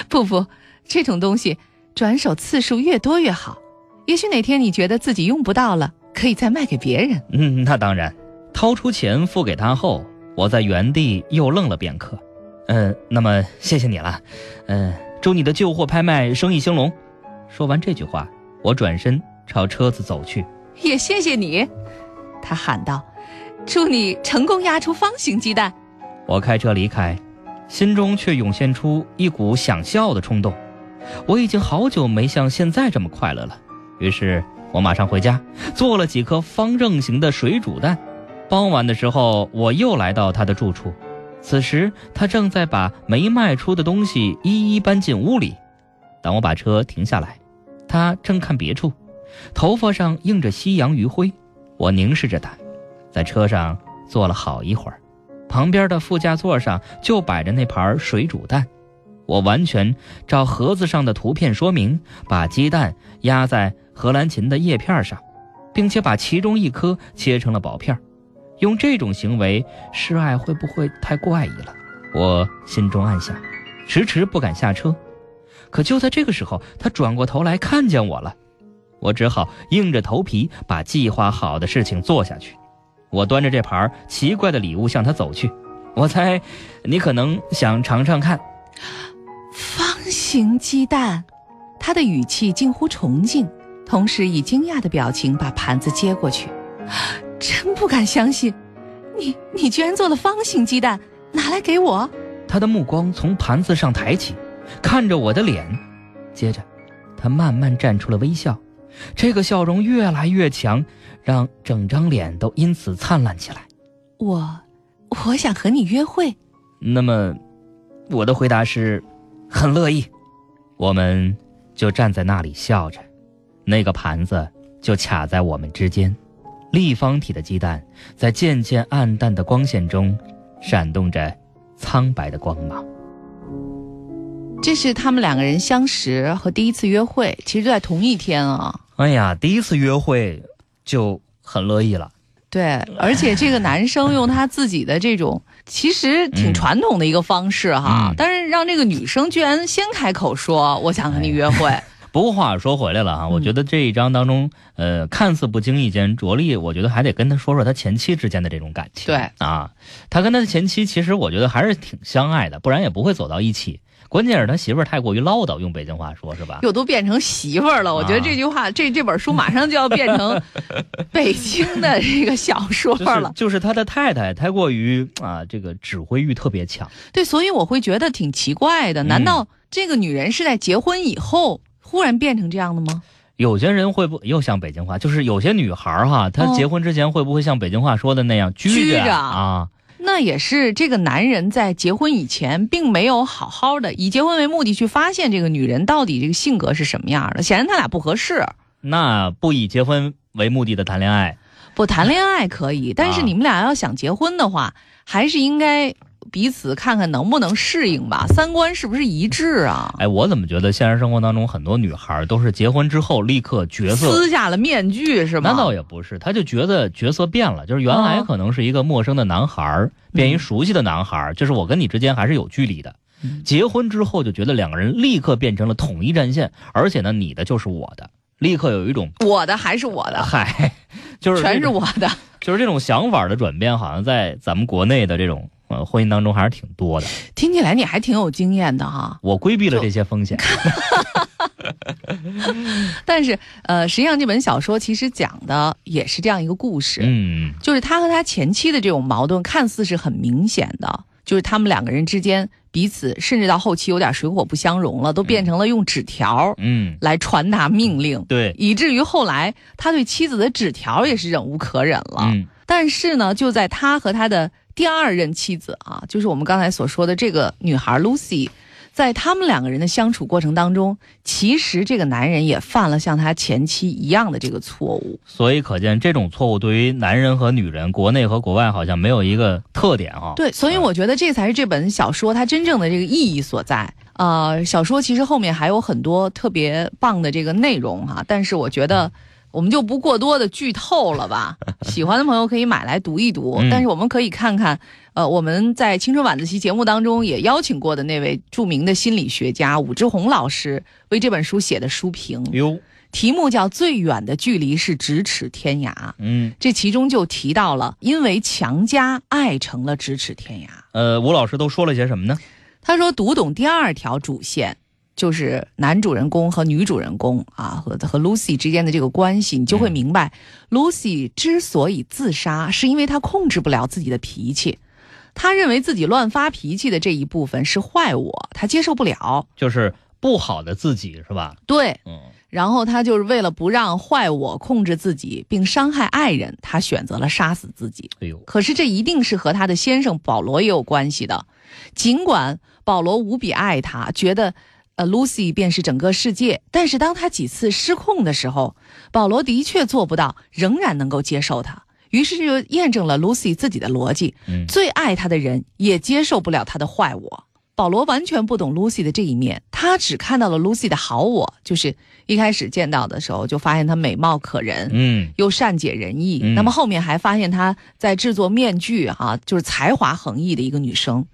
不不，这种东西转手次数越多越好。也许哪天你觉得自己用不到了，可以再卖给别人。嗯，那当然。掏出钱付给他后，我在原地又愣了片刻。嗯，那么谢谢你了。嗯，祝你的旧货拍卖生意兴隆。说完这句话，我转身朝车子走去。也谢谢你，他喊道。祝你成功压出方形鸡蛋。我开车离开，心中却涌现出一股想笑的冲动。我已经好久没像现在这么快乐了。于是我马上回家，做了几颗方正形的水煮蛋。傍晚的时候，我又来到他的住处，此时他正在把没卖出的东西一一搬进屋里。当我把车停下来，他正看别处，头发上映着夕阳余晖。我凝视着他，在车上坐了好一会儿，旁边的副驾座上就摆着那盘水煮蛋。我完全照盒子上的图片说明，把鸡蛋压在荷兰芹的叶片上，并且把其中一颗切成了薄片。用这种行为示爱会不会太怪异了？我心中暗想，迟迟不敢下车。可就在这个时候，他转过头来看见我了，我只好硬着头皮把计划好的事情做下去。我端着这盘奇怪的礼物向他走去。我猜，你可能想尝尝看。方形鸡蛋，他的语气近乎崇敬，同时以惊讶的表情把盘子接过去。真不敢相信，你你居然做了方形鸡蛋，拿来给我。他的目光从盘子上抬起，看着我的脸，接着，他慢慢绽出了微笑，这个笑容越来越强，让整张脸都因此灿烂起来。我，我想和你约会。那么，我的回答是，很乐意。我们就站在那里笑着，那个盘子就卡在我们之间。立方体的鸡蛋在渐渐暗淡的光线中，闪动着苍白的光芒。这是他们两个人相识和第一次约会，其实就在同一天啊。哎呀，第一次约会就很乐意了。对，而且这个男生用他自己的这种其实挺传统的一个方式哈，但是让这个女生居然先开口说我想和你约会。不过话说回来了啊，我觉得这一章当中，呃，看似不经意间，着力，我觉得还得跟他说说他前妻之间的这种感情。对啊，他跟他的前妻其实我觉得还是挺相爱的，不然也不会走到一起。关键是他媳妇儿太过于唠叨，用北京话说是吧？又都变成媳妇儿了，我觉得这句话，这这本书马上就要变成 北京的这个小说了。就是他的太太太过于啊，这个指挥欲特别强。对，所以我会觉得挺奇怪的。难道这个女人是在结婚以后？忽然变成这样的吗？有些人会不又像北京话，就是有些女孩哈，她结婚之前会不会像北京话说的那样拘着啊？那也是这个男人在结婚以前并没有好好的以结婚为目的去发现这个女人到底这个性格是什么样的。显然他俩不合适。那不以结婚为目的的谈恋爱，不谈恋爱可以，但是你们俩要想结婚的话，还是应该。彼此看看能不能适应吧，三观是不是一致啊？哎，我怎么觉得现实生活当中很多女孩都是结婚之后立刻角色撕下了面具是吗？那倒也不是，她就觉得角色变了，就是原来可能是一个陌生的男孩变一熟悉的男孩就是我跟你之间还是有距离的。结婚之后就觉得两个人立刻变成了统一战线，而且呢，你的就是我的，立刻有一种我的还是我的，嗨，就是全是我的，就是这种想法的转变，好像在咱们国内的这种。呃，婚姻当中还是挺多的。听起来你还挺有经验的哈。我规避了这些风险。但是，呃，实际上这本小说其实讲的也是这样一个故事。嗯，就是他和他前妻的这种矛盾，看似是很明显的，就是他们两个人之间彼此，甚至到后期有点水火不相容了，都变成了用纸条，嗯，来传达命令。对，以至于后来他对妻子的纸条也是忍无可忍了。嗯，但是呢，就在他和他的。第二任妻子啊，就是我们刚才所说的这个女孩 Lucy，在他们两个人的相处过程当中，其实这个男人也犯了像他前妻一样的这个错误。所以可见，这种错误对于男人和女人，国内和国外好像没有一个特点啊。对，所以我觉得这才是这本小说它真正的这个意义所在。呃，小说其实后面还有很多特别棒的这个内容哈，但是我觉得。我们就不过多的剧透了吧，喜欢的朋友可以买来读一读。但是我们可以看看，呃，我们在青春晚自习节目当中也邀请过的那位著名的心理学家武志红老师为这本书写的书评。哟，题目叫《最远的距离是咫尺天涯》。嗯，这其中就提到了，因为强加，爱成了咫尺天涯。呃，吴老师都说了些什么呢？他说，读懂第二条主线。就是男主人公和女主人公啊，和和 Lucy 之间的这个关系，你就会明白，Lucy 之所以自杀，是因为她控制不了自己的脾气，她认为自己乱发脾气的这一部分是坏我，她接受不了，就是不好的自己，是吧？对，嗯，然后他就是为了不让坏我控制自己并伤害爱人，他选择了杀死自己。哎呦，可是这一定是和他的先生保罗也有关系的。尽管保罗无比爱她，觉得呃 Lucy 便是整个世界，但是当他几次失控的时候，保罗的确做不到，仍然能够接受她。于是就验证了 Lucy 自己的逻辑：嗯，最爱他的人也接受不了他的坏我。保罗完全不懂 Lucy 的这一面，他只看到了 Lucy 的好我，就是一开始见到的时候就发现她美貌可人，嗯，又善解人意。嗯那么后面还发现她在制作面具，哈、就是才华横溢的一个女生。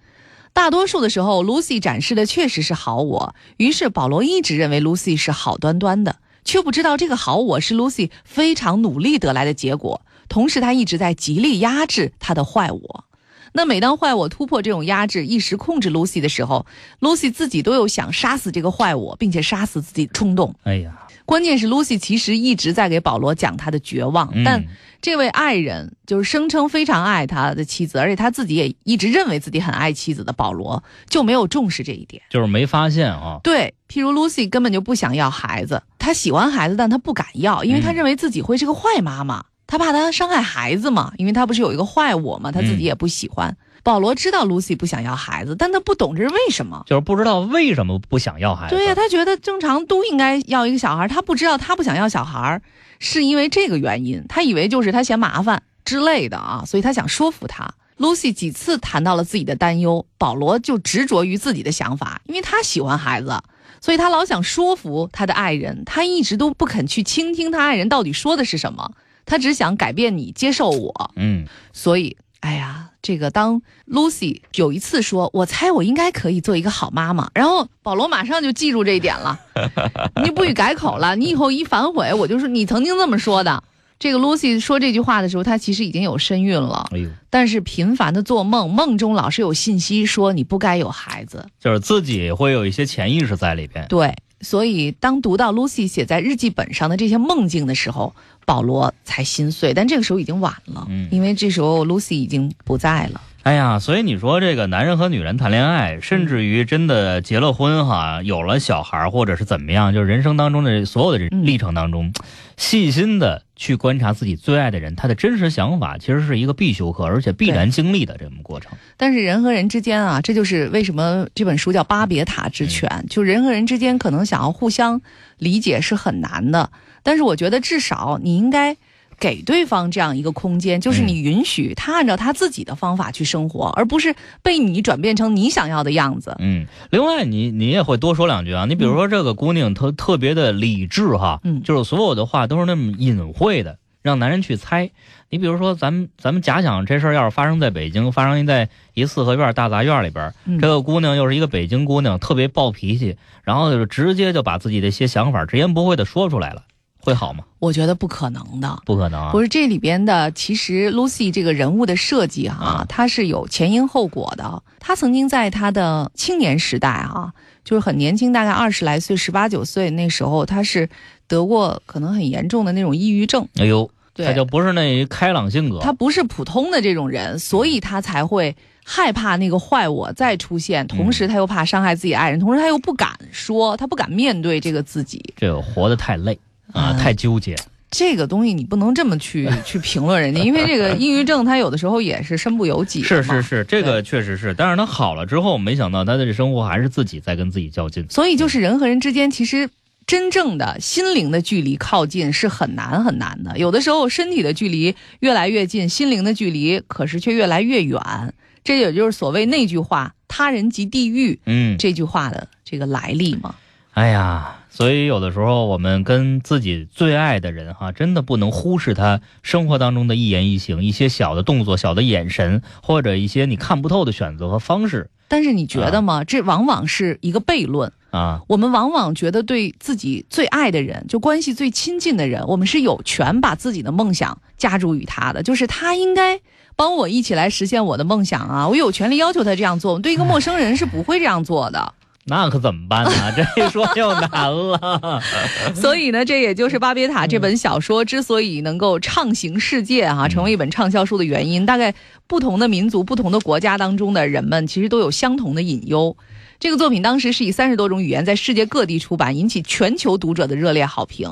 大多数的时候，Lucy 展示的确实是好我，于是保罗一直认为 Lucy 是好端端的，却不知道这个好我是 Lucy 非常努力得来的结果。同时，他一直在极力压制他的坏我。那每当坏我突破这种压制，一时控制 Lucy 的时候，Lucy 自己都有想杀死这个坏我，并且杀死自己的冲动。哎呀，关键是 Lucy 其实一直在给保罗讲他的绝望，嗯但这位爱人就是声称非常爱他的妻子，而且他自己也一直认为自己很爱妻子的保罗就没有重视这一点。就是没发现啊，对，譬如 Lucy 根本就不想要孩子，她喜欢孩子，但她不敢要，因为她嗯认为自己会是个坏妈妈，她怕她伤害孩子嘛，因为她不是有一个坏我嘛，她自己嗯也不喜欢。保罗知道 Lucy 不想要孩子，但他不懂这是为什么。就是不知道为什么不想要孩子。对呀、他觉得正常都应该要一个小孩，他不知道他不想要小孩是因为这个原因，他以为就是他嫌麻烦之类的啊，所以他想说服他。Lucy 几次谈到了自己的担忧，保罗就执着于自己的想法，因为他喜欢孩子，所以他老想说服他的爱人，他一直都不肯去倾听他爱人到底说的是什么，他只想改变你，接受我。嗯，所以，哎呀，这个当 Lucy 有一次说：“我猜我应该可以做一个好妈妈。”然后保罗马上就记住这一点了，你不许改口了。你以后一反悔，我就说你曾经这么说的。这个 Lucy 说这句话的时候，她其实已经有身孕了，哎呦，但是频繁的做梦，梦中老是有信息说你不该有孩子。就是自己会有一些潜意识在里边。对，所以当读到 Lucy 写在日记本上的这些梦境的时候，保罗才心碎。但这个时候已经晚了，嗯因为这时候 Lucy 已经不在了。哎呀，所以你说这个男人和女人谈恋爱，甚至于真的结了婚哈，有了小孩或者是怎么样，就是人生当中的所有的历程当中，细心的去观察自己最爱的人，他的真实想法，其实是一个必修课，而且必然经历的这么过程。但是人和人之间啊，这就是为什么这本书叫《巴别塔之犬》，就人和人之间可能想要互相理解是很难的。但是我觉得至少你应该给对方这样一个空间，就是你允许他按照他自己的方法去生活，而不是被你转变成你想要的样子。嗯，另外你你也会多说两句啊，你比如说这个姑娘她特别的理智哈，嗯。就是所有的话都是那么隐晦的，让男人去猜。你比如说咱们咱们假想这事儿要是发生在北京，发生在一四合院大杂院里边，嗯。这个姑娘又是一个北京姑娘，特别暴脾气，然后就直接就把自己的一些想法直言不讳的说出来了，会好吗？我觉得不可能的。不可能啊！不是这里边的，其实 Lucy 这个人物的设计哈、啊它是有前因后果的。她曾经在她的青年时代哈、就是很年轻，大概二十来岁，十八九岁那时候，她是得过可能很严重的那种抑郁症。哎呦，对，他就不是那开朗性格，她不是普通的这种人，所以她才会害怕那个坏我再出现，同时他又怕伤害自己爱人，同时他又不敢说，他不敢面对这个自己。这个活得太累啊，嗯太纠结。这个东西你不能这么去 去评论人家，因为这个抑郁症他有的时候也是身不由己是是是，这个确实是，但是他好了之后，没想到他的这生活还是自己在跟自己较劲。所以就是人和人之间，其实真正的心灵的距离靠近是很难很难的。有的时候身体的距离越来越近，心灵的距离可是却越来越远。这也就是所谓那句话“他人即地狱嗯”，这句话的这个来历嘛。哎呀，所以有的时候我们跟自己最爱的人哈，真的不能忽视他生活当中的一言一行、一些小的动作、小的眼神，或者一些你看不透的选择和方式但是你觉得吗？这往往是一个悖论。啊。我们往往觉得对自己最爱的人，就关系最亲近的人，我们是有权把自己的梦想加诸于他的，就是他应该帮我一起来实现我的梦想啊！我有权利要求他这样做。我对一个陌生人是不会这样做的。那可怎么办呢？这一说就难了。所以呢，这也就是《巴别塔》这本小说之所以能够畅行世界哈、成为一本畅销书的原因。大概不同的民族、不同的国家当中的人们，其实都有相同的隐忧。这个作品当时是以三十多种语言在世界各地出版，引起全球读者的热烈好评。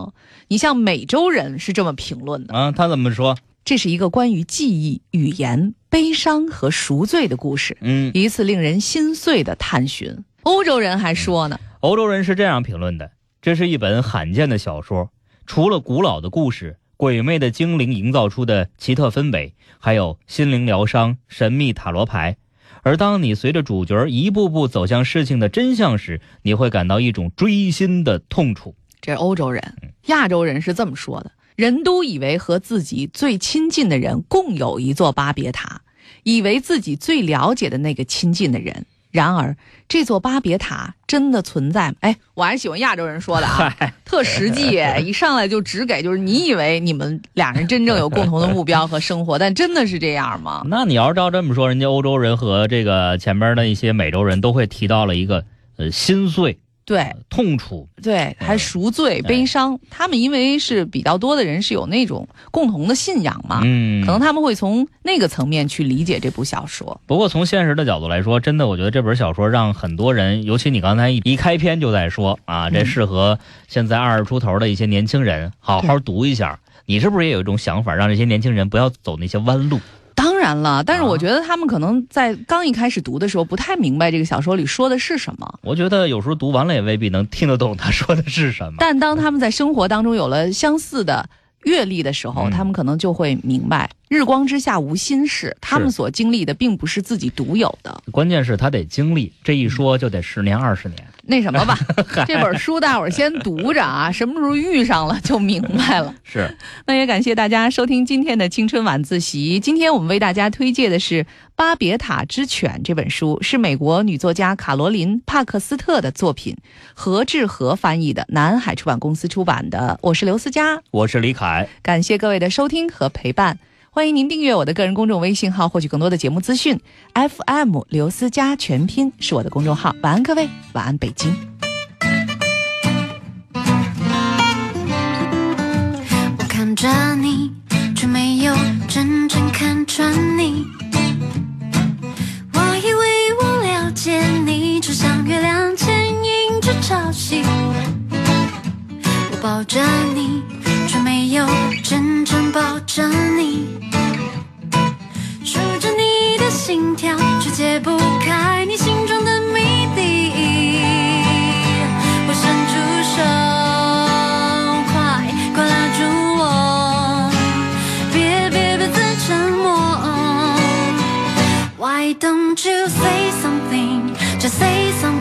你像美洲人是这么评论的：啊，他怎么说？这是一个关于记忆、语言、悲伤和赎罪的故事，嗯，一次令人心碎的探寻。欧洲人还说呢，欧洲人是这样评论的：这是一本罕见的小说，除了古老的故事、鬼魅的精灵营造出的奇特氛围，还有心灵疗伤、神秘塔罗牌。而当你随着主角一步步走向事情的真相时，你会感到一种锥心的痛楚。这是欧洲人，亚洲人是这么说的：人都以为和自己最亲近的人共有一座巴别塔，以为自己最了解的那个亲近的人。然而，这座巴别塔真的存在吗？哎，我还是喜欢亚洲人说的啊，特实际，一上来就只给就是你以为你们俩人真正有共同的目标和生活，但真的是这样吗？那你要是照这么说，人家欧洲人和这个前边的一些美洲人都会提到了一个呃心碎、对痛楚。对，还赎罪、悲伤。他们因为是比较多的人是有那种共同的信仰嘛，嗯，可能他们会从那个层面去理解这部小说。不过从现实的角度来说，真的，我觉得这本小说让很多人，尤其你刚才一一开篇就在说啊，这适合现在二十出头的一些年轻人好好读一下。你是不是也有一种想法，让这些年轻人不要走那些弯路？当然了，但是啊我觉得他们可能在刚一开始读的时候不太明白这个小说里说的是什么。我觉得有时候读完了也未必能听得懂他说的是什么。但当他们在生活当中有了相似的阅历的时候，嗯他们可能就会明白，日光之下无心事。他们所经历的并不是自己独有的。关键是他得经历，这一说就得十年二十年。那什么吧，这本书大伙儿先读着啊，什么时候遇上了就明白了。是，那也感谢大家收听今天的青春晚自习。今天我们为大家推荐的是《巴别塔之犬》这本书，是美国女作家卡罗琳·帕克斯特的作品，何志和翻译的，南海出版公司出版的。我是刘思佳，我是李凯。感谢各位的收听和陪伴。欢迎您订阅我的个人公众微信号，获取更多的节目资讯。FM 刘思佳全拼是我的公众号。晚安，各位，晚安，北京。我看着你，却没有真正看穿你。我以为我了解你，就像月亮牵引着潮汐。我抱着你，却没有真正抱着你。心跳，却解不开你心中的谜底。我伸出手，快快拉住我，别别别再沉默。Why don't you say something? Just say something.